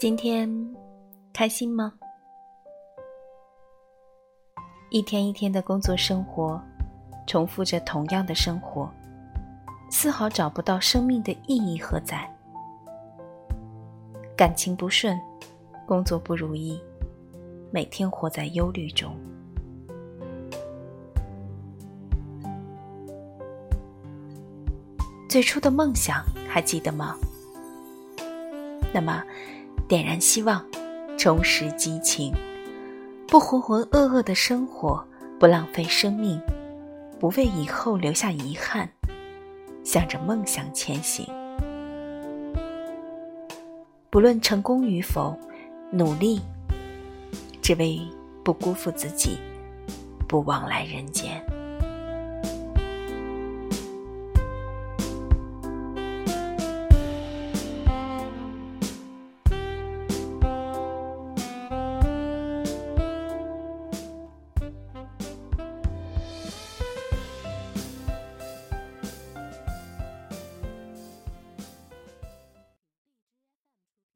今天开心吗？一天一天的工作生活，重复着同样的生活，丝毫找不到生命的意义何在。感情不顺，工作不如意，每天活在忧虑中。最初的梦想还记得吗？那么，点燃希望，重拾激情，不浑浑噩噩的生活，不浪费生命，不为以后留下遗憾，向着梦想前行。不论成功与否，努力，只为不辜负自己，不枉来人间。